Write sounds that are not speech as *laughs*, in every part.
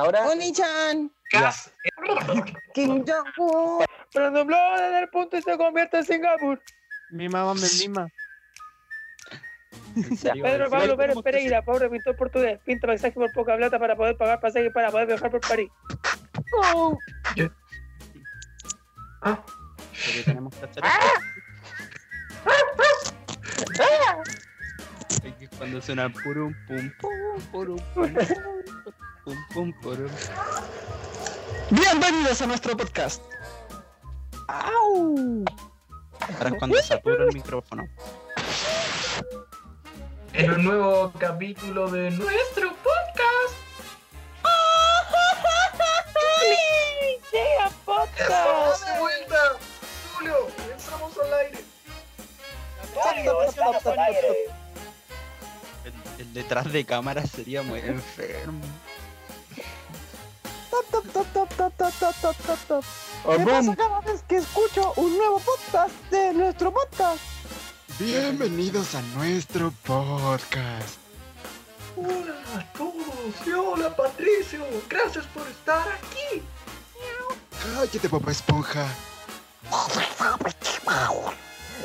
Ahora, Oni-chan. Gas. *laughs* Kim Jong-un. Pero dobló desde el punto y se convierte en Singapur. Mi mamá me mima. Pedro Pablo Pérez Pereira, pobre pintor portugués, pinta paisaje por poca plata para poder pagar pasaje para poder viajar por París. Oh, Ah, Porque tenemos Es que cuando suena purum pum pum purum pum *laughs* pum pum purum. Bienvenidos a nuestro podcast. ¡Au! Ahora es cuando satura el micrófono. en un nuevo capítulo de nuestro podcast. ¡Llega podcast! de vuelta! Julio, entramos al aire. El, el detrás de cámara sería muy enfermo. Top, top, top, top, top, top, top, top, ¿Qué pasa cada vez que escucho un nuevo podcast de nuestro podcast? Bienvenidos a nuestro podcast. Hola a todos, hola Patricio, gracias por estar aquí. Cállate, papá esponja.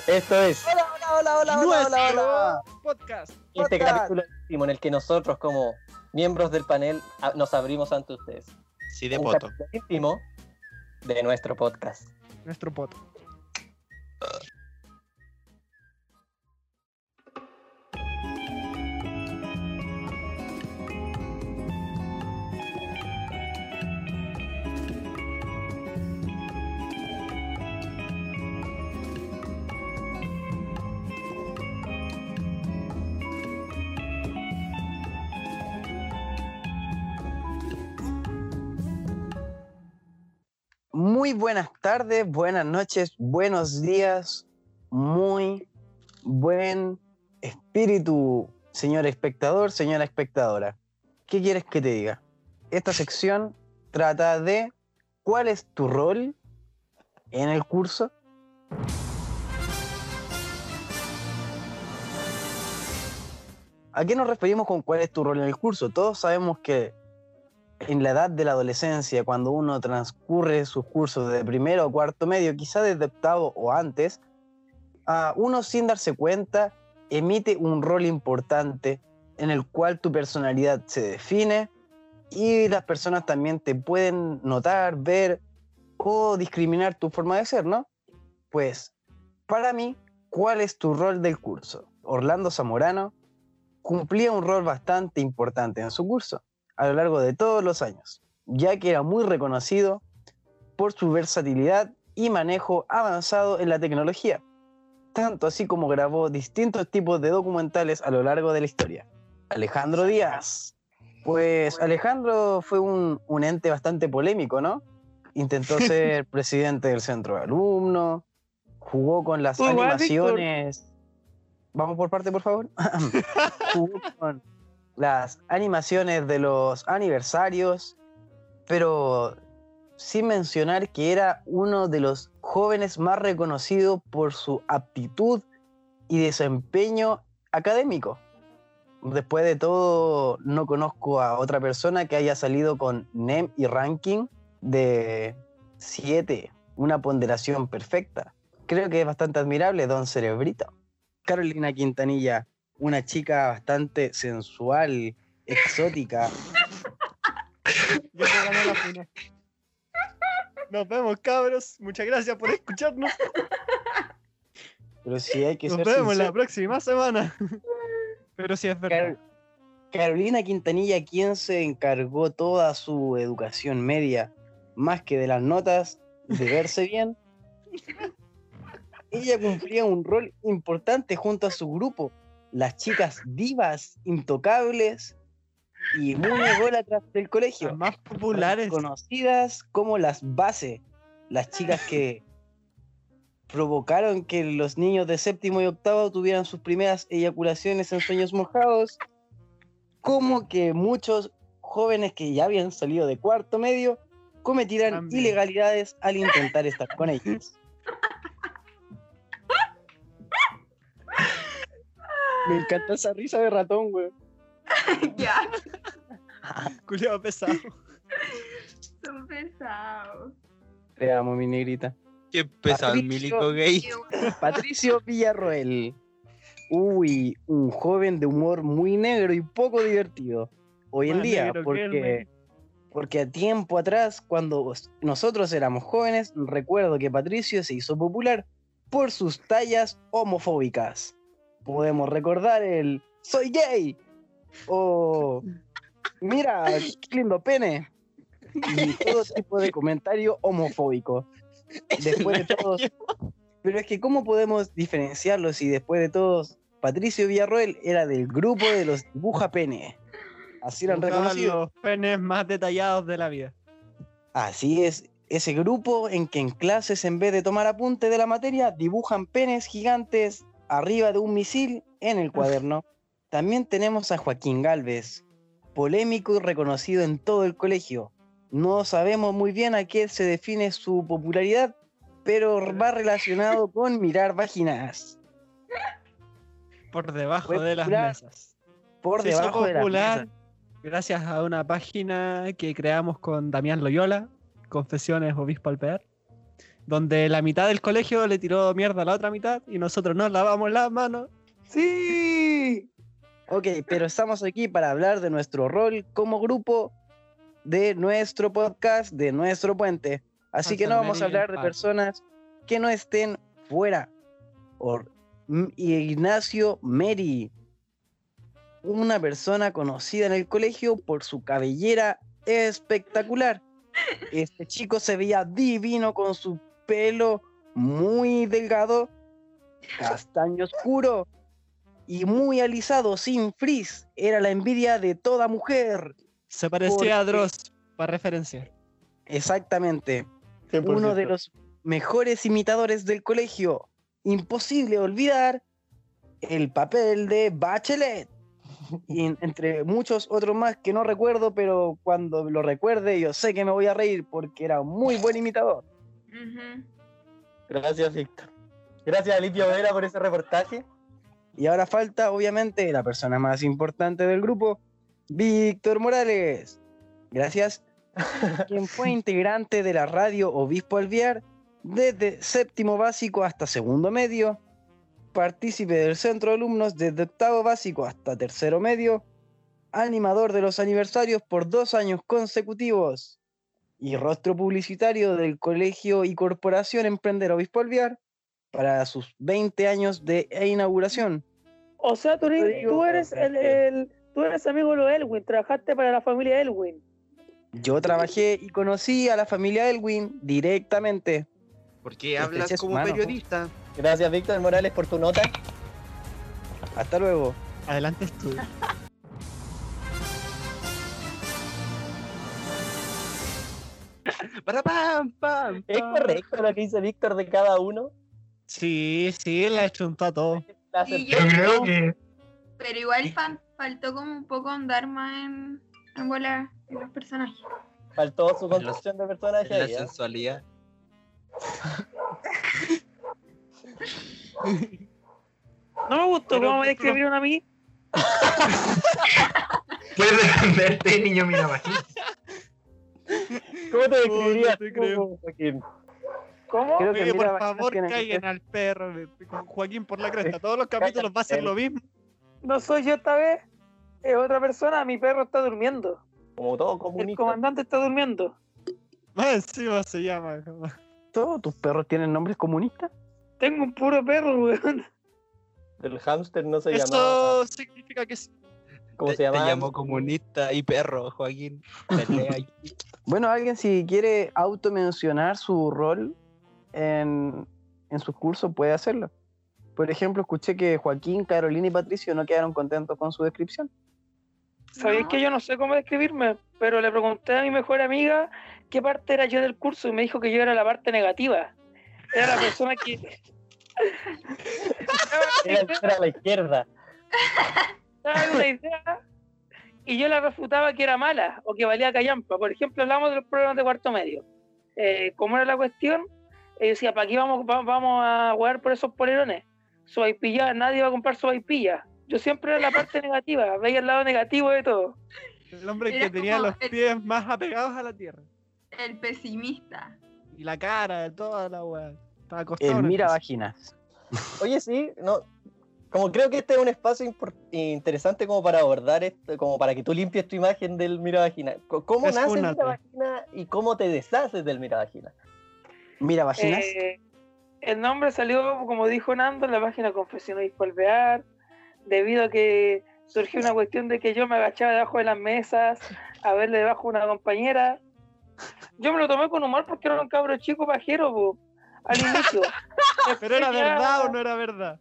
Esto es. Hola, hola, hola, hola, hola, hola, hola podcast. este podcast. capítulo íntimo en el que nosotros, como miembros del panel, nos abrimos ante ustedes. Sí, de Un poto. capítulo íntimo de nuestro podcast. Nuestro poto. Muy buenas tardes, buenas noches, buenos días, muy buen espíritu, señor espectador, señora espectadora. ¿Qué quieres que te diga? Esta sección trata de cuál es tu rol en el curso. ¿A qué nos referimos con cuál es tu rol en el curso? Todos sabemos que en la edad de la adolescencia, cuando uno transcurre sus cursos de primero o cuarto medio, quizá desde octavo o antes, ah, uno sin darse cuenta emite un rol importante en el cual tu personalidad se define y las personas también te pueden notar, ver o discriminar tu forma de ser, ¿no? Pues, para mí, ¿cuál es tu rol del curso? Orlando Zamorano cumplía un rol bastante importante en su curso a lo largo de todos los años, ya que era muy reconocido por su versatilidad y manejo avanzado en la tecnología, tanto así como grabó distintos tipos de documentales a lo largo de la historia. Alejandro Díaz. Pues Alejandro fue un, un ente bastante polémico, ¿no? Intentó *laughs* ser presidente del centro de alumnos, jugó con las animaciones. Vamos por parte, por favor. *laughs* jugó con las animaciones de los aniversarios, pero sin mencionar que era uno de los jóvenes más reconocidos por su aptitud y desempeño académico. Después de todo, no conozco a otra persona que haya salido con NEM y ranking de 7, una ponderación perfecta. Creo que es bastante admirable, don Cerebrito. Carolina Quintanilla, una chica bastante sensual, exótica. Yo te gané la funa. Nos vemos, cabros. Muchas gracias por escucharnos. Pero si hay que Nos ser vemos sincero, la próxima semana. Pero sí es verdad. Car- Carolina Quintanilla, quien se encargó toda su educación media, más que de las notas, de verse bien, ella cumplía un rol importante junto a su grupo, las chicas divas, intocables y muy ególatras del colegio. Las más populares. conocidas como las base, las chicas que *laughs* provocaron que los niños de séptimo y octavo tuvieran sus primeras eyaculaciones en sueños mojados, como que muchos jóvenes que ya habían salido de cuarto medio cometieran También. ilegalidades al intentar estar con ellos. *laughs* Me encanta esa risa de ratón, güey. *laughs* ya. *laughs* Culeado pesado. Son pesados. Te amo, mi negrita. Qué pesado Patricio. milico gay. Patricio Villarroel. Uy, un joven de humor muy negro y poco divertido. Hoy en Más día, porque, porque a tiempo atrás, cuando nosotros éramos jóvenes, recuerdo que Patricio se hizo popular por sus tallas homofóbicas. Podemos recordar el soy gay o mira, qué lindo pene y *laughs* todo tipo de comentario homofóbico. *laughs* Después de todos pero es que, ¿cómo podemos diferenciarlo si después de todos, Patricio Villarroel era del grupo de los dibuja pene? Así eran reconocidos. los penes más detallados de la vida. Así es, ese grupo en que en clases, en vez de tomar apunte de la materia, dibujan penes gigantes arriba de un misil en el cuaderno. También tenemos a Joaquín Galvez, polémico y reconocido en todo el colegio. No sabemos muy bien a qué se define su popularidad, pero va relacionado *laughs* con mirar vaginas. Por debajo de las mesas. Por Se debajo de la popular mesa. gracias a una página que creamos con Damián Loyola, Confesiones Obispo Alpear, donde la mitad del colegio le tiró mierda a la otra mitad y nosotros nos lavamos las manos. ¡Sí! Ok, pero estamos aquí para hablar de nuestro rol como grupo de nuestro podcast, de nuestro puente. Así que no vamos a hablar de personas que no estén fuera. Or- Ignacio Meri, una persona conocida en el colegio por su cabellera espectacular. Este chico se veía divino con su pelo muy delgado, castaño oscuro y muy alisado, sin frizz. Era la envidia de toda mujer. Se parecía a Dross, para referenciar. Exactamente. 100%. Uno de los mejores imitadores del colegio. Imposible olvidar el papel de Bachelet. Y en- entre muchos otros más que no recuerdo, pero cuando lo recuerde yo sé que me voy a reír porque era un muy buen imitador. Gracias, Víctor. Gracias a Vera por ese reportaje. Y ahora falta, obviamente, la persona más importante del grupo, Víctor Morales. Gracias. *laughs* Quien fue integrante de la radio Obispo Alviar desde séptimo básico hasta segundo medio. Partícipe del centro de alumnos desde octavo básico hasta tercero medio. Animador de los aniversarios por dos años consecutivos. Y rostro publicitario del Colegio y Corporación Emprender Obispo Alviar para sus 20 años de inauguración. O sea, tú, tú eres el, el- tú eres amigo de los Elwin, trabajaste para la familia Elwin. Yo trabajé y conocí a la familia Elwin directamente. ¿Por qué Estreché hablas como periodista? Gracias, Víctor Morales, por tu nota. Hasta luego. Adelante, estudio. *laughs* Para pam, pam. ¿Es correcto lo que dice Víctor de cada uno? Sí, sí, la chuntó a todo. Y Yo yo- creo que Pero igual fan- faltó como un poco andar más en, en volar en los personajes. Faltó su construcción de personaje En la ¿eh? sensualidad. *laughs* No me gustó Pero- cómo me describieron a mí. *laughs* puedes defenderte, niño mira bajito. ¿Cómo te no describirías creo. Joaquín? ¿Cómo? Creo que Oye, por favor, que caigan ser- al perro con Joaquín por la cresta. Todos los capítulos va a ser lo mismo. No soy yo esta vez, es otra persona, mi perro está durmiendo. Como todo El comunista. comandante está durmiendo. Más *laughs* encima se llama. ¿Todos tus perros tienen nombres comunistas? Tengo un puro perro, weón. El hámster no se llamaba. Eso significa que sí. ¿Cómo Te- se llamaba? Te llamó comunista y perro, Joaquín. *laughs* Bueno, alguien si quiere automencionar su rol en, en sus cursos puede hacerlo. Por ejemplo, escuché que Joaquín, Carolina y Patricio no quedaron contentos con su descripción. Sabéis No. que yo no sé cómo describirme, pero le pregunté a mi mejor amiga qué parte era yo del curso y me dijo que yo era la parte negativa. Era la persona que. *laughs* Era la izquierda. *laughs* daba una idea y yo la refutaba que era mala o que valía callampa. Por ejemplo, hablamos de los problemas de cuarto medio. Eh, ¿Cómo era la cuestión? Eh, decía, ¿para qué vamos, va- vamos a jugar por esos polerones? Sobaipilla, nadie va a comprar sobaipilla. Yo siempre era la parte negativa, veía el lado negativo de todo. El hombre que tenía los el- pies más apegados a la tierra. El pesimista. Y la cara de toda la weá. Estaba acostado. El mira vaginas. Oye, sí, no. Como creo que este es un espacio interesante como para abordar esto, como para que tú limpies tu imagen del mira vagina. ¿Cómo nace el mira vagina y cómo te deshaces del mira vagina? Mira vaginas. Eh, el nombre salió, como dijo Nando, en la página Confesión y Polvear, debido a que surgió una cuestión de que yo me agachaba debajo de las mesas a verle debajo a una compañera. Yo me lo tomé con humor porque era un cabro chico pajero po, al inicio. *laughs* Pero era verdad o no era verdad.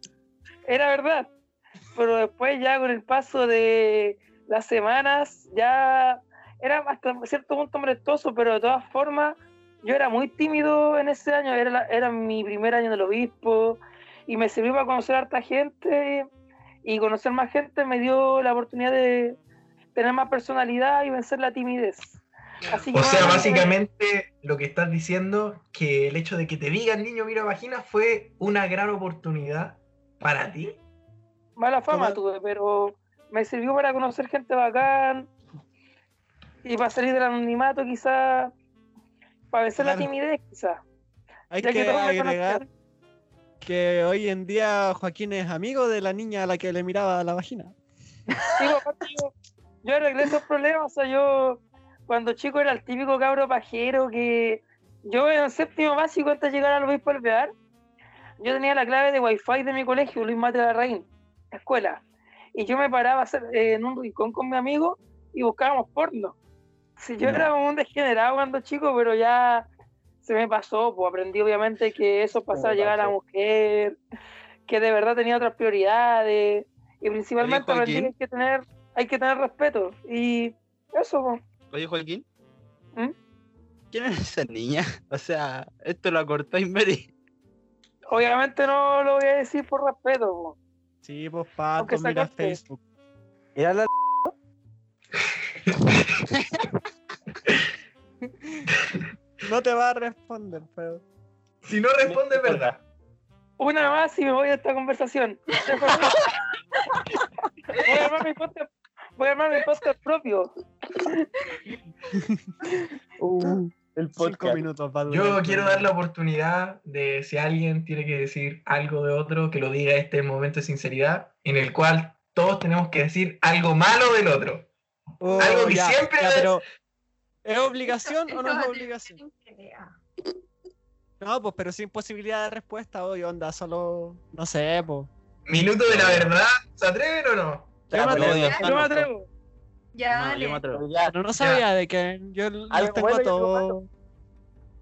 Era verdad. Pero después ya con el paso de las semanas ya era hasta cierto punto molestoso, pero de todas formas yo era muy tímido en ese año, era, la- era mi primer año del obispo y me sirvió para conocer a harta gente y conocer más gente me dio la oportunidad de tener más personalidad y vencer la timidez. Así que O sea, básicamente lo que estás diciendo, que el hecho de que te digan niño mira vagina fue una gran oportunidad para ti. mala fama Toma- tuve, pero me sirvió para conocer gente bacán y para salir del anonimato quizá, para vencer la timidez quizá. Hay Ya que agregar que hoy en día Joaquín es amigo de la niña a la que le miraba la vagina. Sí, aparte yo, yo arreglé esos problemas, o sea, yo cuando chico era el típico cabro pajero que yo en séptimo básico antes de llegar al obispo alvear, yo tenía la clave de wifi de mi colegio, Luis Mate Larraín, escuela, y yo me paraba a hacer, eh, en un rincón con mi amigo y buscábamos porno. Si yo era un degenerado cuando chico, pero ya se me pasó, pues aprendí obviamente que eso pasaba a llegar a la mujer, que de verdad tenía otras prioridades, y principalmente aprendí que hay que tener, hay que tener respeto. Y eso, pues. Oye, Joaquín. ¿Mm? ¿Quién es esa niña? O sea, esto lo cortáis, Mary. Obviamente no lo voy a decir por respeto, po. Sí, pues Pato, mira Facebook. Era la *laughs* No te va a responder, pero. Si no responde, es verdad. Una más y me voy de esta conversación. *laughs* voy a armar mi podcast, voy a armar mi podcast propio. Uh, *laughs* El Cinco podcast. minutos para Yo quiero dar la oportunidad de si alguien tiene que decir algo de otro, que lo diga este momento de sinceridad, en el cual todos tenemos que decir algo malo del otro. Oh, algo que ya, siempre ya, es- pero. ¿Es obligación o no es obligación? No, pues, pero sin posibilidad de respuesta, hoy onda, solo. No sé, pues. Minuto de la verdad, ¿se atreven o no? Yo me atrevo. Yo me atrevo. Ya, No, dale. yo me atrevo. pero ya, Pero no sabía de que yo los tengo bueno a todos.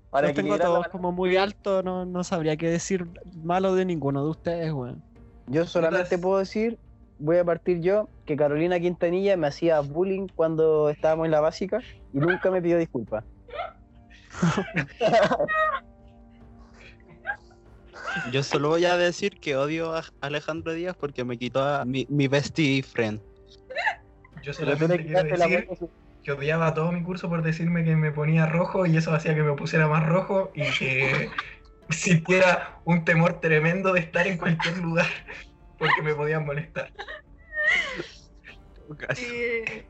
para Los tengo a todos como muy alto, no, no sabría qué decir malo de ninguno de ustedes, weón. Yo solamente Entonces- puedo decir, voy a partir yo, que Carolina Quintanilla me hacía bullying cuando estábamos en la básica y nunca me pidió disculpas. Yo solo voy a decir que odio a Alejandro Díaz porque me quitó a mi, mi bestie friend. Yo solamente quiero la decir que odiaba a todo mi curso por decirme que me ponía rojo y eso hacía que me pusiera más rojo y que *laughs* sintiera un temor tremendo de estar en cualquier lugar porque me podían molestar. Eh,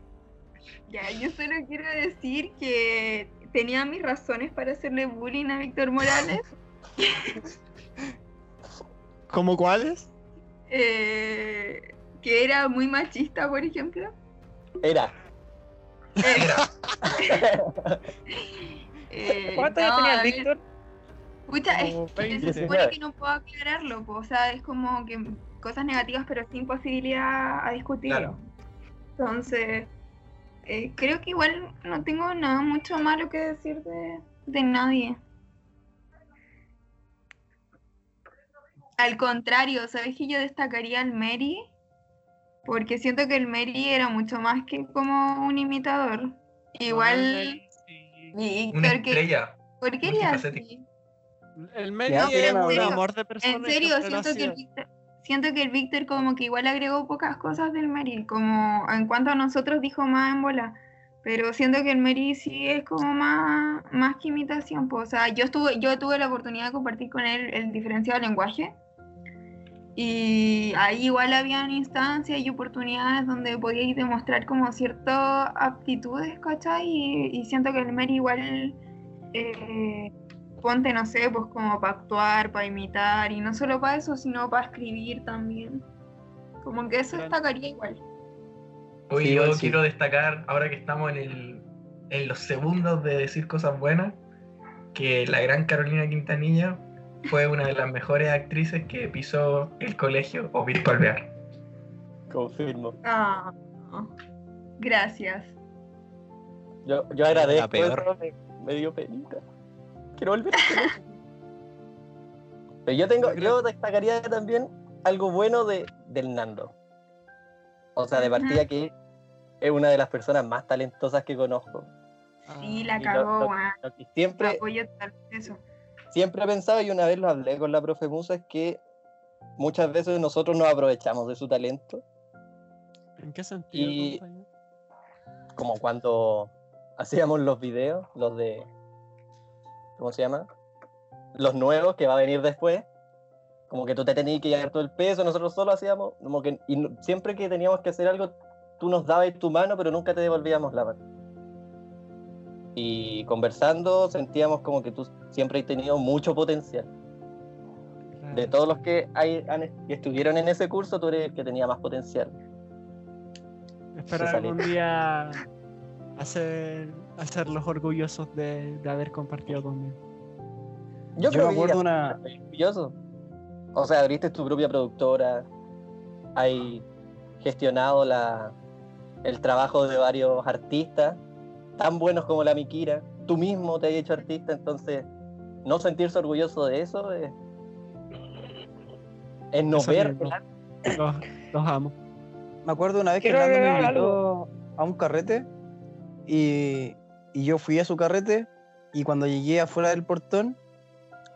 ya, yo solo quiero decir que tenía mis razones para hacerle bullying a Víctor Morales. ¿Cómo cuáles? eh, que era muy machista, por ejemplo. Era. *laughs* Eh, Era, eh, ¿Cuántos años no, Víctor? Pucha, es que 20. se supone que no puedo aclararlo, po, o sea, es como que cosas negativas pero sin posibilidad a discutir. claro. Entonces, eh, creo que igual no tengo nada mucho malo que decir de, de nadie. Al contrario, ¿sabes que yo destacaría al Mary? Porque siento que el Mary era mucho más que como un imitador. Igual, Sí. Una Víctor, que, estrella. ¿por qué multifacético. así? El pero en un amor de persona. En y serio, siento que, el. Víctor, siento que el Víctor como que igual agregó pocas cosas del Mary, como en cuanto a nosotros dijo más en bola, pero siento que el Mary sí es como más, más que imitación, pues, o sea, yo estuve, yo tuve la oportunidad de compartir con él el diferenciado lenguaje Y ahí igual habían instancias y oportunidades donde podíais demostrar como ciertas aptitudes, ¿cachai? Y, y siento que el Meri igual eh, ponte, no sé, pues como para actuar, para imitar, y no solo para eso, sino para escribir también. Como que eso destacaría igual. Oye, Sí, yo sí. quiero destacar, ahora que estamos en, el, en los segundos de decir cosas buenas, que la gran Carolina Quintanilla fue una de las mejores actrices que pisó el colegio Obispo Alvear. Confirmo. Ah, gracias. Yo, yo agradezco La peor. eso, me, me dio penita. Quiero volver a. Pero yo tengo, Yo destacaría también algo bueno de, del Nando. O sea, de partida que es una de las personas más talentosas que conozco. Sí, la Y cagó, lo-. Lo que siempre, Apoyo totalmente eso. Siempre he pensado y una vez lo hablé con la profe Musa es que muchas veces nosotros nos aprovechamos de su talento, ¿En qué sentido? Y- compañero? como cuando hacíamos los videos, los de, ¿cómo se llama? Los nuevos que va a venir después, como que tú te tenías que llevar todo el peso, nosotros solo hacíamos, como que, y siempre que teníamos que hacer algo, tú nos dabas tu mano, pero nunca te devolvíamos la mano. Y conversando sentíamos como que tú siempre has tenido mucho potencial. De Claro. todos los que, hay, han- que estuvieron en ese curso, tú eres el que tenía más potencial. Salió. algún día hacer, hacerlos orgullosos de, de haber compartido conmigo. Yo, Yo creo me que acuerdo una- estás orgulloso. O sea, abriste tu propia productora, hay gestionado la, el trabajo de varios artistas, tan buenos como la Mikira. Tú mismo te has hecho artista, entonces no sentirse orgulloso de eso es, es no Eso ver. Los, los amo. Me acuerdo una vez que Hernando me invitó a un carrete y, y yo fui a su carrete y cuando llegué afuera del portón,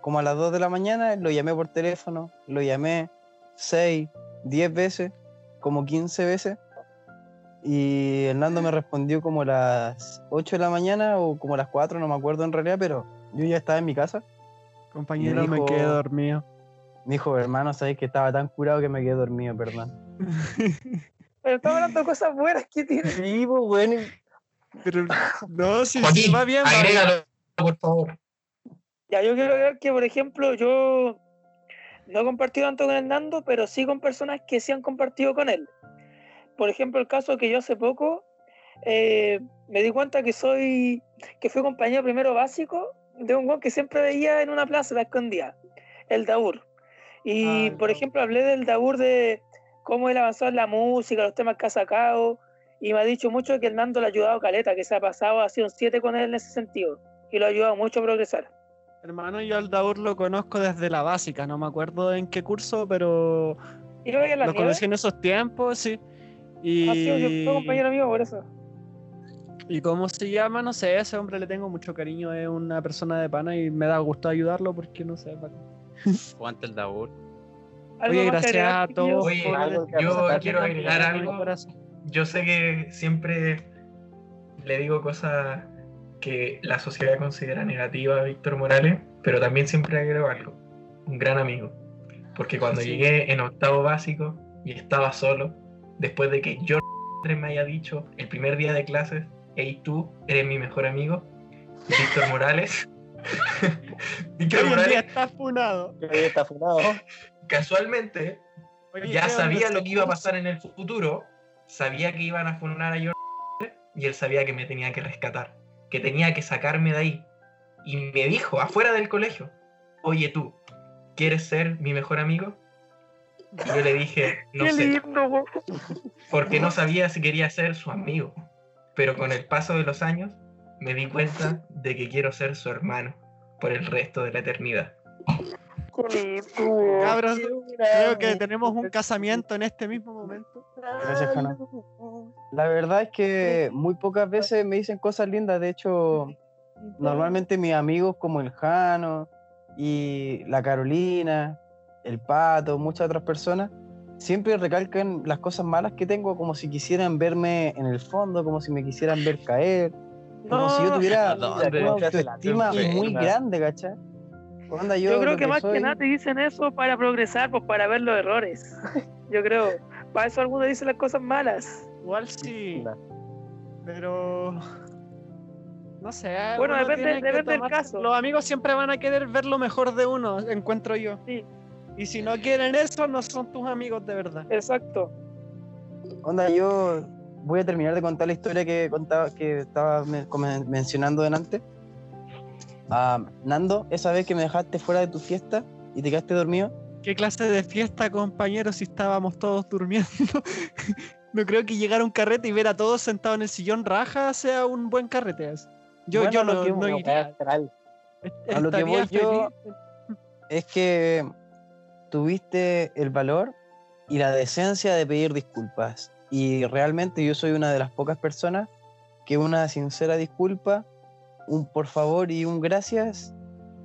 como a las 2 de la mañana, lo llamé por teléfono, lo llamé 6, 10 veces, como 15 veces y Hernando me respondió como a las 8 de la mañana o como a las 4, no me acuerdo en realidad, pero yo ya estaba en mi casa. Compañero, me dijo- quedé dormido. Me dijo, hermano, sabes que estaba tan curado que me quedé dormido, perdón. *laughs* Pero estamos hablando de cosas buenas que tiene. Sí, pues, bueno, Pero no, si, si Joaquín, va bien, va bien. por favor. Ya, yo quiero ver que, por ejemplo, yo no he compartido tanto con Hernando, pero sí con personas que sí han compartido con él. Por ejemplo, el caso que yo hace poco eh, me di cuenta que soy, que fui compañero primero básico de un guan que siempre veía en una plaza la escondía, el Daur. Y, Ah, el por ejemplo, hablé del Daur de cómo él avanzó en la música, los temas que ha sacado, y me ha dicho mucho que Hernando le ha ayudado a Caleta, que se ha pasado, ha sido un 7 con él en ese sentido, y lo ha ayudado mucho a progresar. Hermano, yo al Daur lo conozco desde la básica, no me acuerdo en qué curso, pero ¿Y yo en la lo nieve? conocí en esos tiempos, sí. Ah, sí, Y, fui compañero mío por eso. y cómo se llama, no sé, ese hombre le tengo mucho cariño, es una persona de pana y me da gusto ayudarlo porque no sé. *laughs* Aguanta el. ¿Algo Oye, gracias a todos. Oye, yo quiero agregar algo. Yo sé que siempre le digo cosas que la sociedad considera negativas a Víctor Morales, pero también siempre agrego algo. Un gran amigo. Porque cuando Sí. llegué en octavo básico y estaba solo, después de que yo me haya dicho el primer día de clases, hey tú, eres mi mejor amigo, Víctor Morales. *laughs* Víctor en día Morales está funado. está funado. casualmente Oye, ya ¿qué onda sabía lo que iba a pasar en el futuro, sabía que iban a funar a John y él sabía que me tenía que rescatar, que tenía que sacarme de ahí. Y me dijo, afuera del colegio, oye tú, ¿quieres ser mi mejor amigo? Y yo le dije, no Qué sé, lindo, po. porque no sabía si quería ser su amigo. Pero con el paso de los años me di cuenta de que quiero ser su hermano por el resto de la eternidad. Cabros, creo que tenemos un casamiento en este mismo momento. Gracias, Jana. La verdad es que muy pocas veces me dicen cosas lindas. De hecho, normalmente mis amigos como el Jano y la Carolina, el Pato, muchas otras personas, siempre recalcan las cosas malas que tengo como si quisieran verme en el fondo, como si me quisieran ver caer, como si yo tuviera *laughs* una autoestima muy grande, ¿cachai? Onda, yo, Yo creo que más que soy- nada te dicen eso para progresar, pues para ver los errores. *laughs* Yo creo. Para eso algunos dicen las cosas malas. Igual sí, pero. No sé. Bueno, depende- que depende del caso. Los amigos siempre van a querer ver lo mejor de uno, encuentro yo. Sí. Y si no quieren eso, no son tus amigos de verdad. Exacto. Onda, yo voy a terminar de contar la historia que contaba, que estaba mencionando delante. Ah, Nando, esa vez que me dejaste fuera de tu fiesta y te quedaste dormido, ¿Qué clase de fiesta, compañeros, si estábamos todos durmiendo? *laughs* no creo que llegar a un carrete y ver a todos sentados en el sillón raja sea un buen carrete. Yo, Bueno, yo lo no, que- no iría. astral. A lo que voy yo- feliz. es que tuviste el valor y la decencia de pedir disculpas. Y realmente yo soy una de las pocas personas que una sincera disculpa, un por favor y un gracias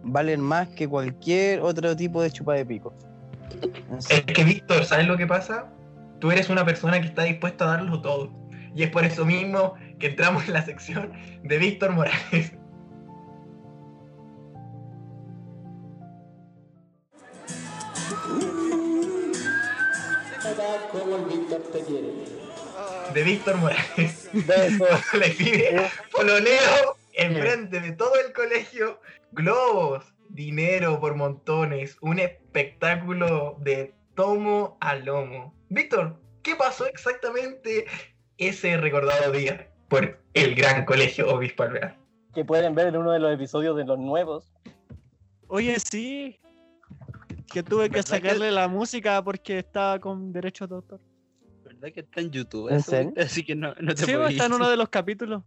valen más que cualquier otro tipo de chupa de pico. Es que, Víctor, ¿sabes lo que pasa? Tú eres una persona que está dispuesta a darlo todo. Y es por eso mismo que entramos en la sección de Víctor Morales. De Víctor Morales. Beso. *laughs* Le pide pololeo enfrente de todo el colegio. Globos, dinero por montones, un espectáculo de tomo a lomo. Víctor, ¿qué pasó exactamente ese recordado día por el gran colegio Obispo Alvear? Que pueden ver en uno de los episodios de los nuevos. Oye, sí. Que tuve que ¿Verdad que- sacarle la música porque estaba con derechos de autor. ¿Verdad que está en YouTube? ¿En eso? serio? *laughs* Así que no, no te Sí, puedo está en uno de los capítulos.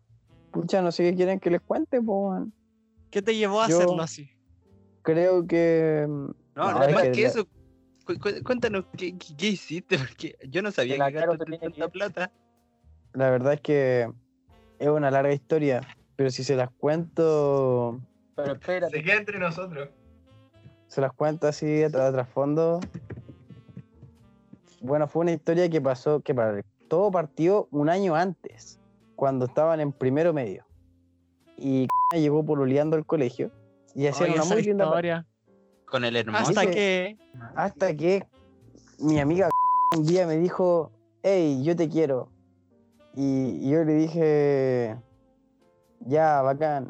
Pucha, no sé qué quieren que les cuente, pues. ¿Qué te llevó a Yo- hacerlo así? Creo que. No, No, nada más que eso. Cu- cu- Cuéntanos qué, qué- qué hiciste, porque yo no sabía Que gastaste tanta plata. La verdad es que es una larga historia, pero si se las cuento, Pero espérate. Se queda entre nosotros. Se las cuento así de tra- trasfondo. Bueno, fue una historia que pasó, que para todo partió un año antes, cuando estaban en primero medio. Y *laughs* llegó pololeando al colegio y hacían Oye, una muy linda historia. Con el hermoso. Hasta que. Hasta que mi amiga *laughs* un día me dijo, hey, yo te quiero. Y yo le dije, ya, bacán,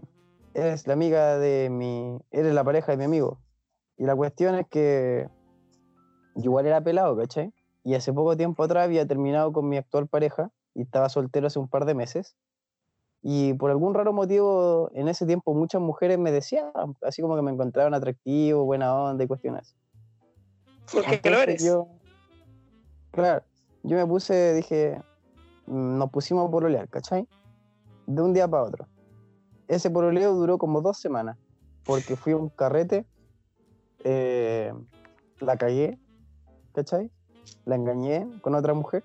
eres la amiga de mi, eres la pareja de mi amigo. Y la cuestión es que igual era pelado, ¿cachai? Y hace poco tiempo atrás había terminado con mi actual pareja y estaba soltero hace un par de meses. Y por algún raro motivo, en ese tiempo muchas mujeres me decían, así como que me encontraban atractivo, buena onda y cuestiones. Porque lo Entonces eres. Yo, claro, yo me puse, dije, mm, nos pusimos a pololear, ¿cachai? De un día para otro. Ese pololeo duró como dos semanas, porque fui a un carrete, eh, la cagué, ¿cachai? La engañé con otra mujer.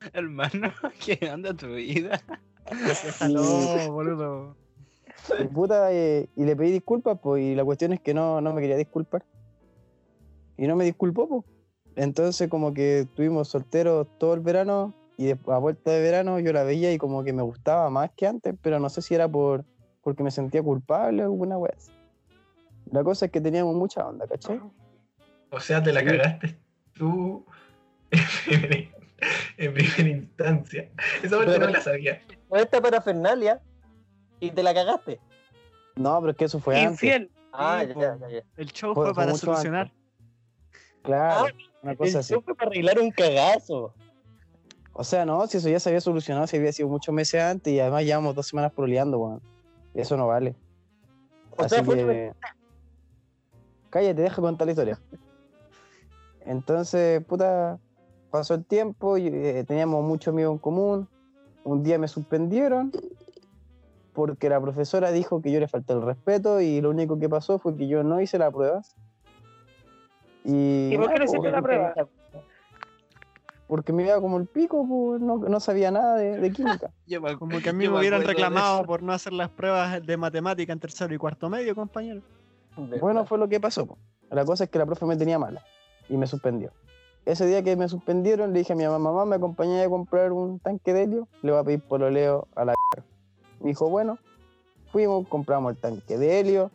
*laughs* Hermano, *laughs* ¿qué onda tu vida? Déjalo, boludo. Y, puta, eh, y le pedí disculpas, pues, y la cuestión es que no, no me quería disculpar. Y no me disculpó, pues. Entonces, como que estuvimos solteros todo el verano, y de- a vuelta de verano yo la veía y como que me gustaba más que antes, pero no sé si era por porque me sentía culpable o alguna wea así. La cosa es que teníamos mucha onda, ¿cachai? O sea, te la Sí. cagaste tú en primera, en primera instancia. Esa parte no la sabía. Esta parafernalia y te la cagaste. No, pero es que eso fue antes. Infiel. Ah, Sí, ya, ya, ya. El show Fue- para solucionar. antes. Claro, Ah, una El cosa así. show fue para arreglar un cagazo. O sea, no, si eso ya se había solucionado, si había sido muchos meses antes y además llevamos dos semanas proleando, weón. Eso no vale. O Así sea, fue que... Cállate, deja contar la historia. Entonces, puta, pasó el tiempo, y, eh, teníamos muchos amigos en común. Un día me suspendieron porque la profesora dijo que yo le falté el respeto y lo único que pasó fue que yo no hice la prueba. Y, ¿Y por qué no hiciste la prueba? Porque me iba como el pico, pues, no, no sabía nada de, de química. *laughs* Como que a mí me hubieran reclamado por no hacer las pruebas de matemática en tercero y cuarto medio, compañero. Bueno, fue lo que pasó. po. La cosa es que la profe me tenía mala y me suspendió. Ese día que me suspendieron, le dije a mi mamá, mamá, me acompañé a comprar un tanque de helio, le voy a pedir pololeo a la Me dijo, bueno, fuimos, compramos el tanque de helio,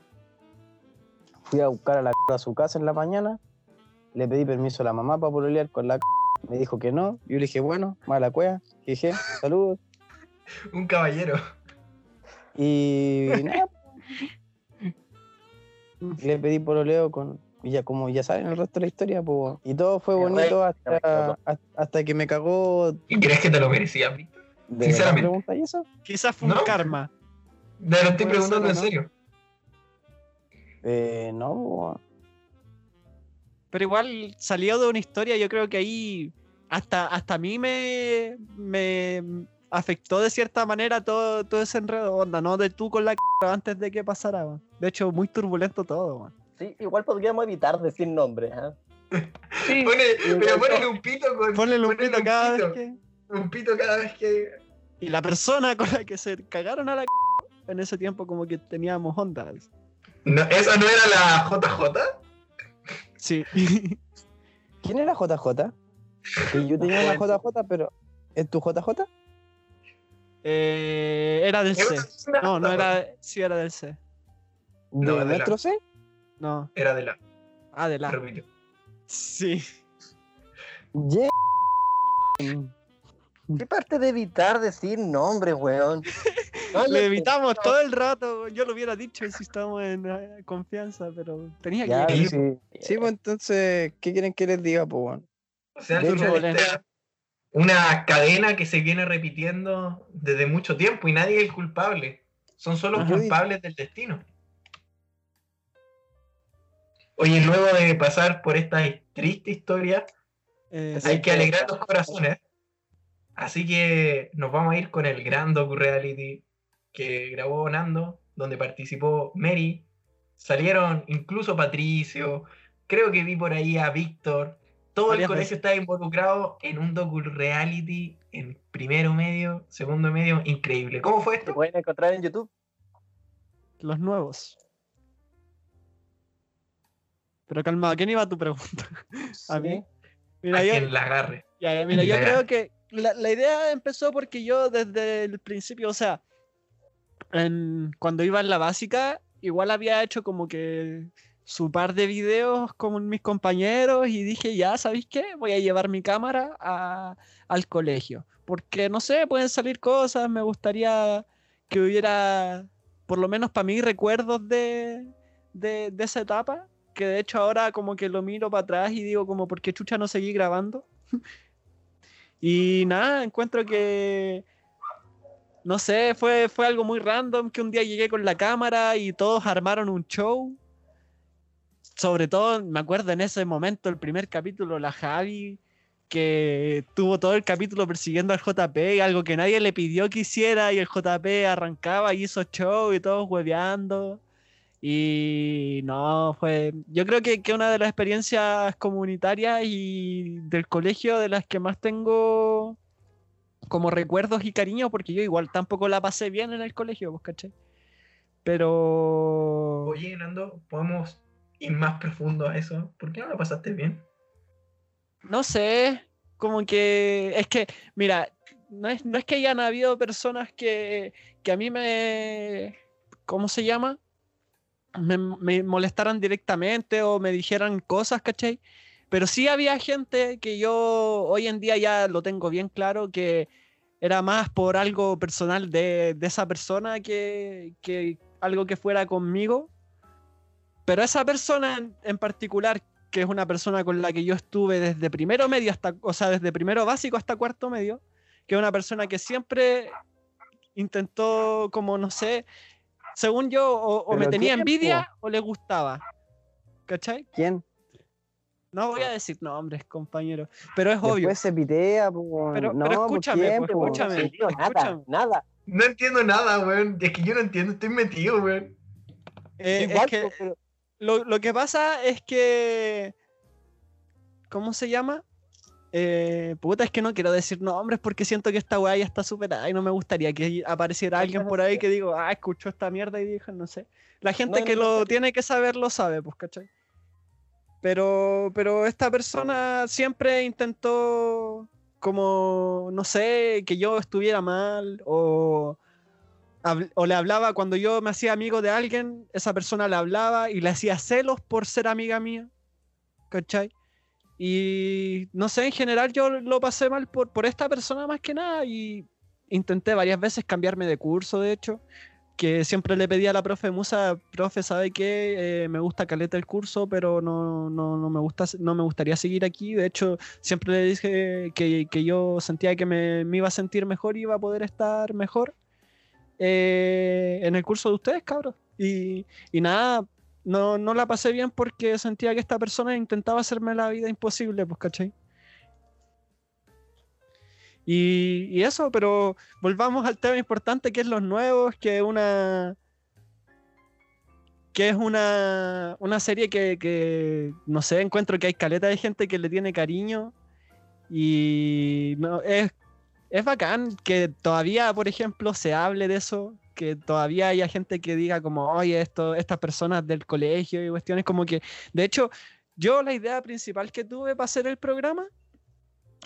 Fui a buscar a la a su casa en la mañana. Le pedí permiso a la mamá para pololear con la Me dijo que no. Yo le dije, bueno, mala cueva. Dije, saludos. *laughs* Un caballero. Y nada. *laughs* Le pedí pololeo con. Y ya, como ya saben el resto de la historia, pues. Y todo fue bonito hasta, hasta, que me cagó. ¿Y crees que te lo merecías, Víctor? ¿De verdad Sinceramente. preguntas eso? Quizás fue un No. karma. Te lo estoy preguntando ser, en serio. Eh, no, po. Pero igual salió de una historia, yo creo que ahí hasta, hasta a mí me, me afectó de cierta manera todo, todo ese enredo, onda, ¿no? De tú con la c antes de que pasara. De hecho, muy turbulento todo. Sí, igual podríamos evitar decir nombres, ¿ah? Sí, *laughs* Pone- pero ponle un pito con. Ponle un ponele pito cada vez pito. que... Un pito cada vez que. Y la persona con la que se cagaron a la c en ese tiempo como que teníamos ondas. No, ¿Esa no era la JJ? Sí. ¿Quién era JJ? Que yo tenía una JJ, pero. ¿Es tu JJ? Eh, era del C. No, no era... Sí, era del C. ¿De No, de la- nuestro C? No. Era de la. Ah, de la. repito. Sí. Yeah. ¿Qué parte de evitar decir nombres, weón? No, Le yo- evitamos todo el rato. Yo lo hubiera dicho si estábamos en eh, confianza, pero tenía que Ya, sí. Sí, pues entonces, ¿qué quieren que les diga, pues, weón? O sea, De hecho, una cadena que se viene repitiendo desde mucho tiempo y nadie es el culpable. Son solo Ajá. culpables del destino. Oye, luego de pasar por esta triste historia, Eh, hay que alegrar los corazones. Así que nos vamos a ir con el gran docu-reality que grabó Nando, donde participó Mary. Salieron incluso Patricio, creo que vi por ahí a Víctor. Todo el colegio veces. estaba involucrado en un docu-reality en primero medio, segundo medio, increíble. ¿Cómo fue esto? pueden encontrar en YouTube. los nuevos. Pero calma, ¿a quién iba tu pregunta? *laughs* A mí. Mira, A yo, quien la agarre. ya, ya, mira, yo creo que la, la idea empezó porque yo desde el principio, o sea, en- cuando iba en la básica, igual había hecho como que su par de videos con mis compañeros y dije, ya, ¿sabéis qué? Voy a llevar mi cámara al colegio. Porque, no sé, pueden salir cosas, me gustaría que hubiera, por lo menos para mí, recuerdos de, de, de esa etapa, que de hecho ahora como que lo miro para atrás y digo como, ¿por qué chucha no seguí grabando? *laughs* y nada, encuentro que... No sé, fue, fue algo muy random que un día llegué con la cámara y todos armaron un show. Sobre todo, me acuerdo en ese momento, el primer capítulo, la Javi, que tuvo todo el capítulo persiguiendo al JP, algo que nadie le pidió que hiciera, y el JP arrancaba y hizo show y todos hueveando. Y no, fue. Yo creo que, que una de las experiencias comunitarias y del colegio de las que más tengo como recuerdos y cariño, porque yo igual tampoco la pasé bien en el colegio, pues, ¿cachai? Pero. Oye, Nando, ¿podemos ir más profundo a eso? ¿Por qué no lo pasaste bien? No sé, como que es que, mira, no es, no es que hayan habido personas que, que a mí me, ¿cómo se llama? Me, me molestaran directamente o me dijeran cosas, ¿cachai? Pero sí había gente que yo hoy en día ya lo tengo bien claro que era más por algo personal de, de esa persona que, que algo que fuera conmigo. Pero esa persona en, en particular que es una persona con la que yo estuve desde primero medio hasta, o sea, desde primero básico hasta cuarto medio, que es una persona que siempre intentó, como no sé, según yo, o, o me ¿Pero tenía envidia o le gustaba. ¿Cachai? ¿Quién? No voy a decir nombres, compañero, pero es obvio. Después se pitea. Pero- no, pero escúchame, ¿quién, pues, escúchame. No nada, escúchame. nada. No entiendo nada, weón. Es que yo no entiendo, estoy metido, weón. Eh, es Igual, que po, pero- lo, lo que pasa es que. ¿Cómo se llama? Eh, puta, es que no quiero decir nombres porque siento que esta weá ya está superada y no me gustaría que apareciera alguien por ahí que digo, ah, escuchó esta mierda y dijo, no sé. La gente No, que no, lo no. tiene que saber lo sabe, pues, ¿cachai? Pero, pero esta persona siempre intentó, como, no sé, que yo estuviera mal o o le hablaba cuando yo me hacía amigo de alguien, esa persona le hablaba y le hacía celos por ser amiga mía. ¿Cachai? Y no sé, en general yo lo pasé mal por, por esta persona más que nada y intenté varias veces cambiarme de curso, de hecho, que siempre le pedía a la profe Musa, profe, ¿sabe qué? Eh, me gusta caleta el curso, pero no, no, no me gusta, no me gustaría seguir aquí. De hecho, siempre le dije que, que yo sentía que me, me iba a sentir mejor y iba a poder estar mejor eh, en el curso de ustedes, cabros. Y, y nada, no, no la pasé bien porque sentía que esta persona intentaba hacerme la vida imposible, pues, ¿cachai? Y, y eso, pero volvamos al tema importante que es los nuevos, que es una. que es una, una serie que, que, no sé, encuentro que hay caleta de gente que le tiene cariño. Y es, es bacán que todavía, por ejemplo, se hable de eso, que todavía haya gente que diga como, oye, esto, estas personas del colegio y cuestiones como que, de hecho, yo la idea principal que tuve para hacer el programa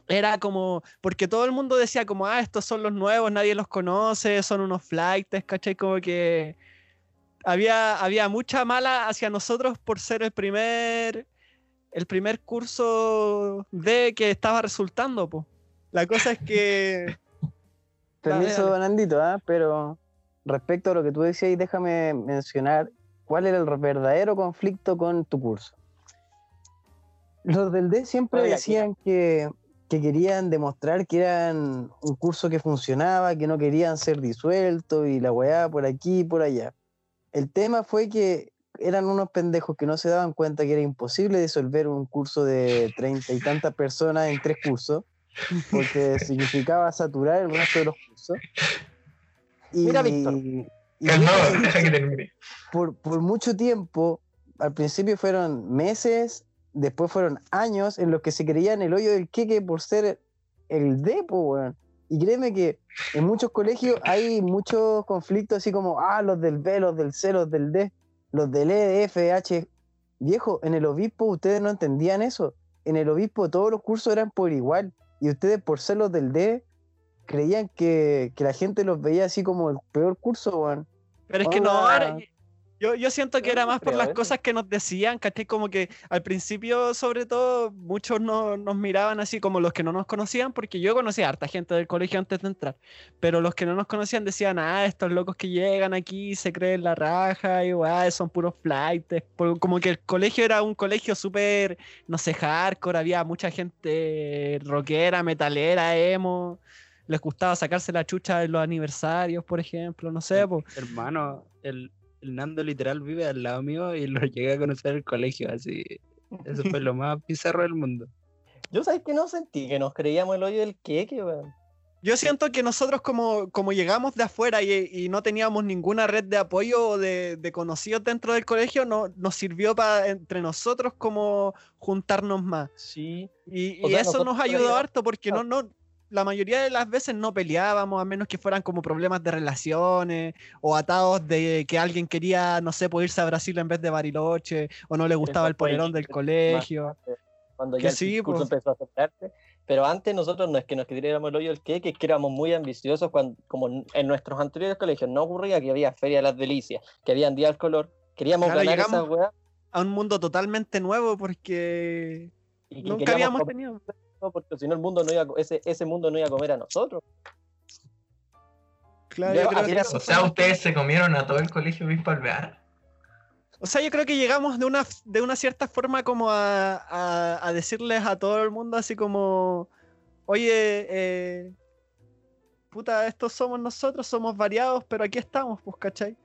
era como, porque todo el mundo decía como, ah, estos son los nuevos, nadie los conoce, son unos flights, ¿cachai? Como que había, había mucha mala hacia nosotros por ser el primer, el primer curso de que estaba resultando, po. La cosa es que... *laughs* Permiso, dale. Nandito, ¿ah? pero respecto a lo que tú decías, déjame mencionar cuál era el verdadero conflicto con tu curso. Los del D siempre Oye, decían que, que querían demostrar que eran un curso que funcionaba, que no querían ser disueltos y la weá por aquí y por allá. El tema fue que eran unos pendejos que no se daban cuenta que era imposible disolver un curso de treinta y tantas personas en tres cursos, porque significaba saturar el resto de los cursos. Y, Mira, Víctor. y Calmado, mucha *laughs* deja que gente- termine. por, por mucho tiempo, al principio fueron meses, después fueron años en los que se creían el hoyo del queque por ser el depo, weón. Y créeme que en muchos colegios hay muchos conflictos así como, ah, los del B, los del C, los del D, los del E, F, H. Viejo, en el obispo ustedes no entendían eso. En el obispo todos los cursos eran por igual. Y ustedes por ser los del D creían que, que la gente los veía así como el peor curso, weón. Pero es que no, yo, yo siento que era más por las cosas que nos decían, ¿cachai? Como que al principio, sobre todo, muchos no, nos miraban así como los que no nos conocían, porque yo conocía a harta gente del colegio antes de entrar, pero los que no nos conocían decían, ah, estos locos que llegan aquí se creen la raja y weá, son puros flights. Como que el colegio era un colegio súper, no sé, hardcore, había mucha gente rockera, metalera, emo. Les gustaba sacarse la chucha en los aniversarios, por ejemplo, no sé, pues. Hermano, el, el Nando literal vive al lado mío y lo *laughs* llegué a conocer en el colegio, así. Eso fue lo *laughs* más bizarro del mundo. Yo sabes que no sentí que nos creíamos el hoyo del queque, weón. Yo siento que nosotros como, como llegamos de afuera y, y no teníamos ninguna red de apoyo o de, de conocidos dentro del colegio, no, nos sirvió para entre nosotros como juntarnos más. Sí. Y, O y sea, eso nos ayudó harto porque no, no, la mayoría de las veces no peleábamos, a menos que fueran como problemas de relaciones o atados de que alguien quería, no sé, pues irse a Brasil en vez de Bariloche o no le gustaba el polerón que del colegio. Cuando Que ya el sí, curso pues. empezó a aceptarse. Pero antes nosotros no es que nos creyéramos el hoyo queque, es que éramos muy ambiciosos cuando, como en- nuestros anteriores colegios no ocurría que había Feria de las Delicias, que había Día del Color. Queríamos Claro, ganar esa weá A un mundo totalmente nuevo porque y que nunca habíamos tenido. Porque si no el mundo no iba a ese, ese mundo no iba a comer a nosotros. Claro, Yo- yo creo así que era- eso O sea, ustedes se comieron a todo el colegio Obispo Alvear. O sea, yo creo que llegamos de una, de una cierta forma como a, a- a decirles a todo el mundo así como, oye, eh, puta, estos somos nosotros, somos variados, pero aquí estamos, pues, ¿cachai?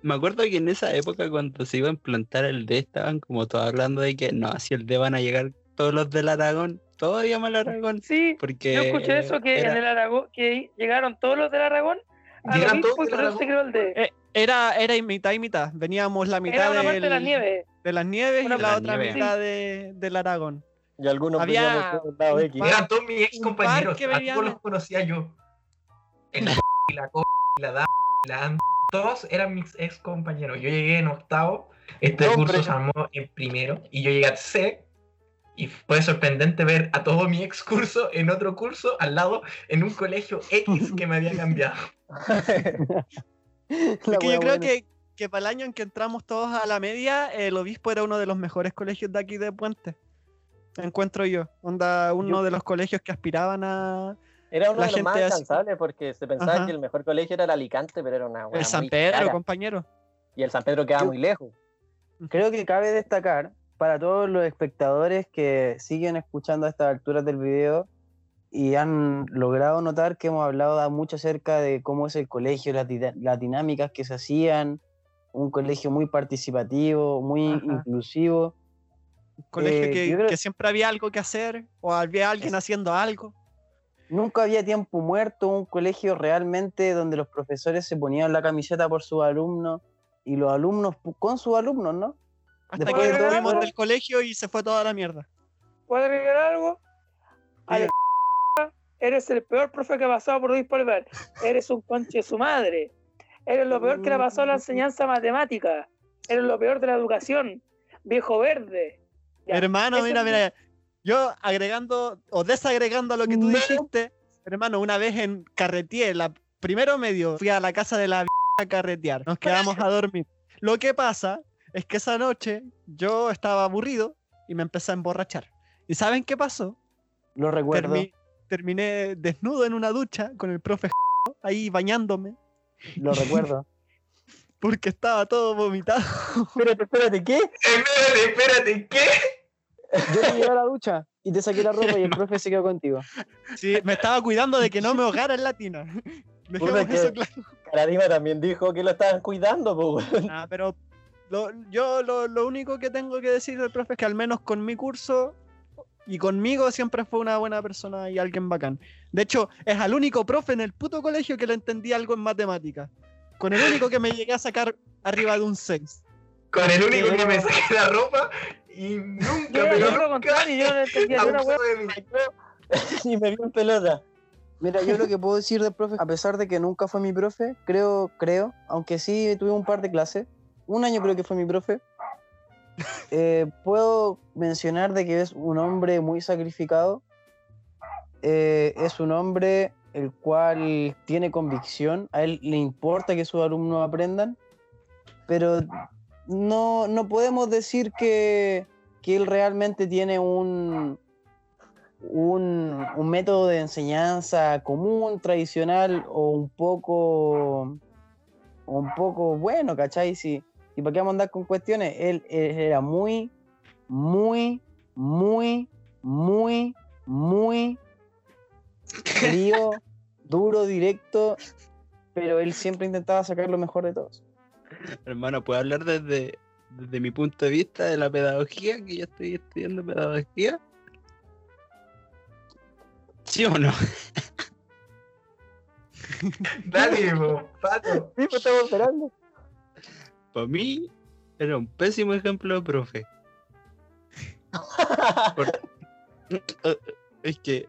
Me acuerdo que en esa época cuando se iba a implantar el D estaban como todos hablando de que no, si el D van a llegar todos los del Aragón, todavía más al Aragón, Sí, porque yo escuché eso, que era- en el Aragón, que llegaron todos los del Aragón a lo mismo todos y del por eso se creó el D. Eh, era, era y mitad y mitad, veníamos la mitad Era una parte del- de la nieve. de las nieves Una y la otra de la mitad de- del Aragón. Y algunos Había lado X. par- Eran todos mis ex compañeros. que A veían- todos los conocía yo. El *laughs* y la co y la da la and- todos eran mis ex compañeros. Yo llegué en octavo, este Hombre. curso se armó en primero y yo llegué a C. Y fue sorprendente ver a todo mi ex curso en otro curso al lado en un colegio X *laughs* que me había cambiado. Es que yo creo que, que para el año en que entramos todos a la media, el obispo era uno de los mejores colegios de aquí de Puente. Encuentro yo. Onda, uno Yo- de los colegios que aspiraban a. Era uno La de los más alcanzables porque se pensaba Ajá. que el mejor colegio era el Alicante, pero era una El San Pedro, cara. compañero. Y el San Pedro queda Yo- muy lejos. Creo que cabe destacar para todos los espectadores que siguen escuchando a estas alturas del video y han logrado notar que hemos hablado mucho acerca de cómo es el colegio, las, las dinámicas que se hacían, un colegio muy participativo, muy Ajá. inclusivo. Un colegio Eh, que, creo- que siempre había algo que hacer o había alguien haciendo algo. Nunca había tiempo muerto, un colegio realmente donde los profesores se ponían la camiseta por sus alumnos y los alumnos con sus alumnos, ¿no? Hasta que bueno. del colegio y se fue toda la mierda. ¿Puedo agregar algo? Ale, *laughs* eres el peor profe que ha pasado por Luis Polver. Eres un conche de su madre. Eres lo peor que le ha pasado a la enseñanza matemática. Eres lo peor de la educación. Viejo verde. Ya, hermano, mira, mira. Yo agregando o desagregando lo que tú No. dijiste, hermano, una vez en Carretier, la primero medio, fui a la casa de la *laughs* a carretear. Nos quedamos a dormir. Lo que pasa es que esa noche yo estaba aburrido y me empecé a emborrachar. ¿Y saben qué pasó? Lo recuerdo, Termi- terminé desnudo en una ducha con el profe *laughs* ahí bañándome lo *laughs* recuerdo. porque estaba todo vomitado. Espérate, espérate, ¿qué? Espérate, espérate, ¿qué? Yo te llevé a la ducha y te saqué la *laughs* ropa y el profe se quedó contigo. Sí, me estaba cuidando de que no me ahogara en la tina. Dejemos eso claro. Caradima también dijo que lo estaban cuidando, pues. Ah, pero lo- yo lo, lo único que tengo que decir del profe es que al menos con mi curso y conmigo siempre fue una buena persona y alguien bacán. De hecho, es al único profe en el puto colegio que le entendí algo en matemáticas. Con el único que me llegué a sacar arriba de un 6. Con el único que me saqué la ropa y nunca, pero nunca contrario, yo no entendía una hueá. *laughs* y me vio en pelota. Mira, yo lo que puedo decir del profe, a pesar de que nunca fue mi profe, creo, creo, aunque sí tuve un par de clases, un año creo que fue mi profe, eh, puedo mencionar de que es un hombre muy sacrificado, eh, es un hombre el cual tiene convicción, a él le importa que sus alumnos aprendan, pero no, no podemos decir que, que él realmente tiene un, un, un método de enseñanza común, tradicional o un poco un poco bueno, ¿cachai? ¿Y para qué vamos a andar con cuestiones? Él, él era muy, muy, muy, muy, muy frío, *laughs* duro, directo, pero él siempre intentaba sacar lo mejor de todos. Hermano, ¿puedo hablar desde, desde mi punto de vista de la pedagogía? Que yo estoy estudiando pedagogía. ¿Sí o no? *laughs* Dale, pato. Sí, pues estamos esperando. Para mí era un pésimo ejemplo de profe. Por- *laughs* Eh, Es que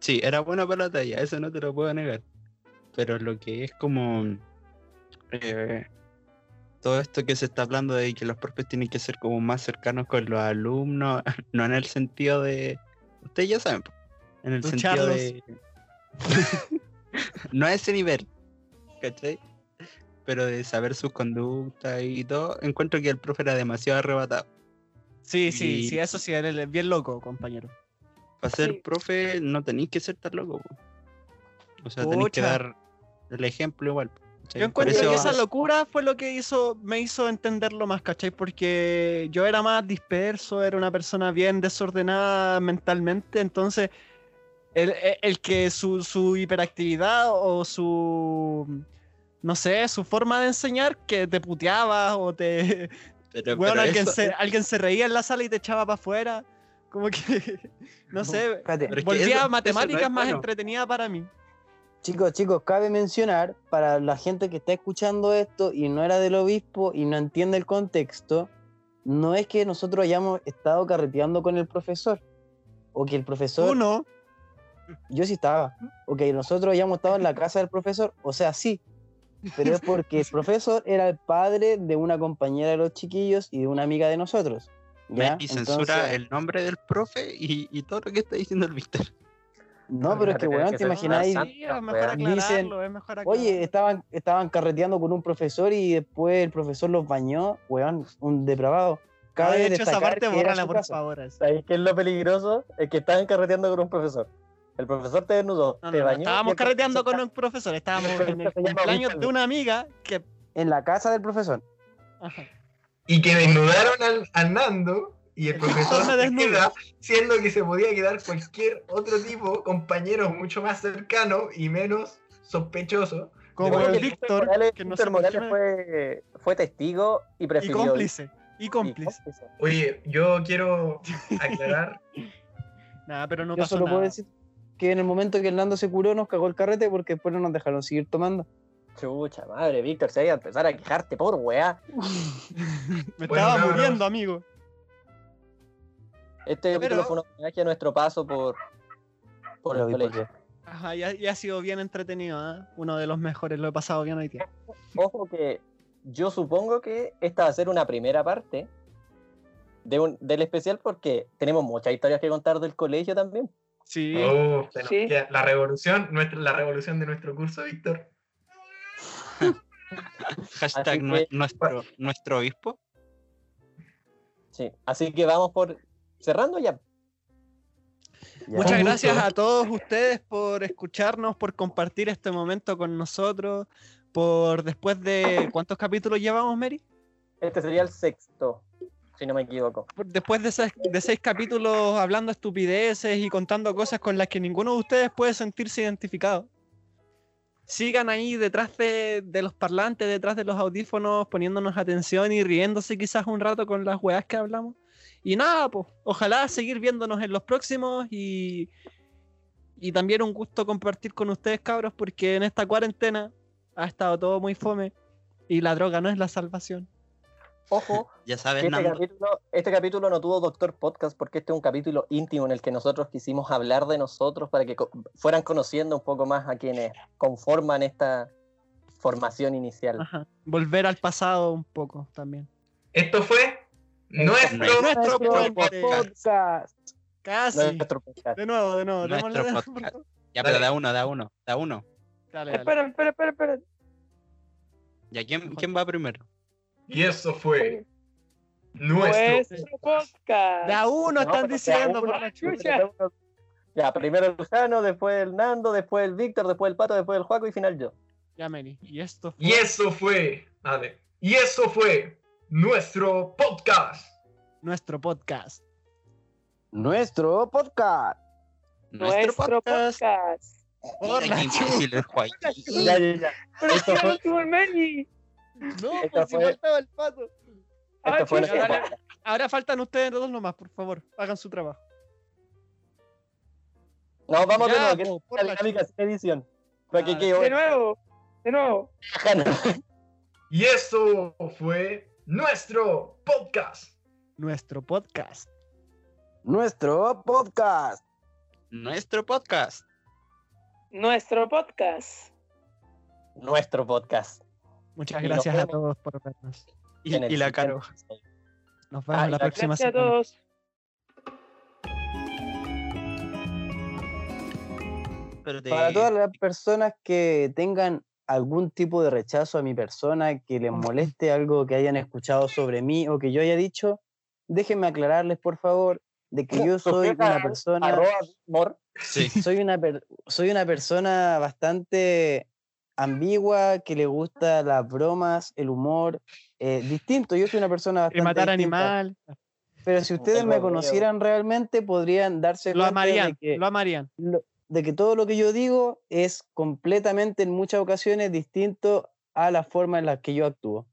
sí, era bueno para la talla, eso no te lo puedo negar. Pero lo que es como eh, todo esto que se está hablando de que los profes tienen que ser como más cercanos con los alumnos, *laughs* no en el sentido de. Ustedes ya saben, en el sentido de. *laughs* no a ese nivel, ¿cachai? Pero de saber sus conductas y todo, encuentro que el profe era demasiado arrebatado. Sí, sí, Y- sí, eso sí, él es bien loco, compañero. Para ser Sí. profe no tenéis que ser tan loco. po. O sea, tenéis que dar el ejemplo igual. po, ¿cachai? Yo encuentro eso- que esa locura fue lo que hizo, me hizo entenderlo más, ¿cachai? Porque yo era más disperso, era una persona bien desordenada mentalmente, entonces el, el- el que su, su hiperactividad o su, no sé, su forma de enseñar, que te puteaba o te... pero- Weón, pero alguien, eso- se, alguien se reía en la sala y te echaba para afuera. Como que, *laughs* no sé, Espérate, Pero es que volvía eso- no es matemáticas más bueno. entretenida para mí. Chicos, chicos, cabe mencionar para la gente que está escuchando esto y no era del obispo y no entiende el contexto, no es que nosotros hayamos estado carreteando con el profesor o que el profesor, Uno, yo sí estaba, o que nosotros hayamos estado en la casa del profesor, o sea, sí, pero es *laughs* porque el profesor era el padre de una compañera de los chiquillos y de una amiga de nosotros. ¿ya? y censura Entonces- el nombre del profe y, y todo lo que está diciendo el Víctor. No, pero es que, weón, te imagináis. Dicen, aclararlo, es mejor Oye, estaban, estaban carreteando con un profesor y después el profesor los bañó, weón, un depravado. Cabe de hecho, esa destacar parte bórrala, por casa. favor. ¿Sabes qué es lo peligroso? Es que estaban carreteando con un profesor. El profesor te desnudó, No, te no, bañó. y estábamos carreteando con un profesor, estábamos el en el cumpleaños de una amiga que... En la casa del profesor. Ajá. Y que desnudaron al, al Nando y el El profesor se desnuda. queda, siendo que se podía quedar cualquier otro tipo, compañero mucho más cercano y menos sospechoso. Como el Víctor, Morales, que no Víctor Morales fue, fue testigo y Y prefirió. cómplice. Y y cómplice. Oye, yo quiero aclarar, *laughs* Nada, pero no Yo pasó solo puedo decir que en el momento que Hernando se curó nos cagó el carrete porque después no nos dejaron seguir tomando. Chucha madre, Víctor, se vaya a empezar a quejarte por weá. *laughs* Me Bueno, estaba muriendo, amigo. Este Pero- capítulo fue un homenaje a nuestro paso por, por el colegio. Ajá, y ha, y ha sido bien entretenido, ¿ah? Uno de los mejores, lo he pasado bien hoy día. Ojo que yo supongo que esta va a ser una primera parte de un, del especial porque tenemos muchas historias que contar del colegio también. Sí. oh, Sí. la revolución, nuestra, la revolución de nuestro curso, Víctor. *laughs* Hashtag que- nuestro, nuestro obispo. Sí. Así que vamos por cerrando ya. Ya. Muchas gracias a todos ustedes por escucharnos, por compartir este momento con nosotros, por después de... ¿Cuántos capítulos llevamos, Mary? Este sería el sexto, si no me equivoco. Después de seis, de seis capítulos hablando estupideces y contando cosas con las que ninguno de ustedes puede sentirse identificado. Sigan ahí detrás de, de los parlantes, detrás de los audífonos, poniéndonos atención y riéndose quizás un rato con las weas que hablamos. Y nada, pues, ojalá seguir viéndonos en los próximos y, y también un gusto compartir con ustedes, cabros, porque en esta cuarentena ha estado todo muy fome y la droga no es la salvación. Ojo, *laughs* Ya sabes, este capítulo, este capítulo no tuvo Doctor Podcast porque este es un capítulo íntimo en el que nosotros quisimos hablar de nosotros para que co- fueran conociendo un poco más a quienes conforman esta formación inicial. Ajá. Volver al pasado un poco también. Esto fue nuestro Nuestro Nuestro podcast. podcast. Casi. Nuestro podcast. De nuevo, de nuevo. Nuestro de nuevo, podcast. Ya, pero da uno, da uno, da uno. Dale, dale. Espera, espera, espera, espera. ¿Ya quién, quién va primero? Y eso fue nuestro Nuestro podcast. De a uno No, están diciendo por la chucha. Ya, primero el Jano, después el Nando, después el Víctor, después el Pato, después el Juaco y final yo. Ya, Mary. Y esto fue Y eso fue, a ver, y eso fue nuestro podcast. nuestro podcast. Nuestro podcast. Nuestro podcast. Por Ay, la fue-. No, Esto pues si fue- faltaba el pato. Ah, fue. Ahora faltan ustedes dos nomás, por favor. Hagan su trabajo. No, vamos de nuevo, que es la dinámica edición. Para que Ah, quede De nuevo. De nuevo. Y eso fue nuestro podcast. Nuestro podcast. Nuestro podcast. Nuestro podcast. Nuestro podcast. Nuestro podcast. Muchas Y gracias a todos por vernos. Y, la caro. Nos vemos Ah, la la- próxima Gracias a semana. todos. Para todas las personas que tengan algún tipo de rechazo a mi persona, que les moleste algo que hayan escuchado sobre mí o que yo haya dicho, déjenme aclararles, por favor, de que yo soy una persona, Arroba. Sí. soy una, per- soy una persona bastante ambigua, que le gusta las bromas, el humor, eh, distinto. Yo soy una persona Y bastante matar distinta. animal. Pero si ustedes me conocieran realmente, podrían darse Lo cuenta de que Lo amarían. lo- de que todo lo que yo digo es completamente en muchas ocasiones distinto a la forma en la que yo actúo.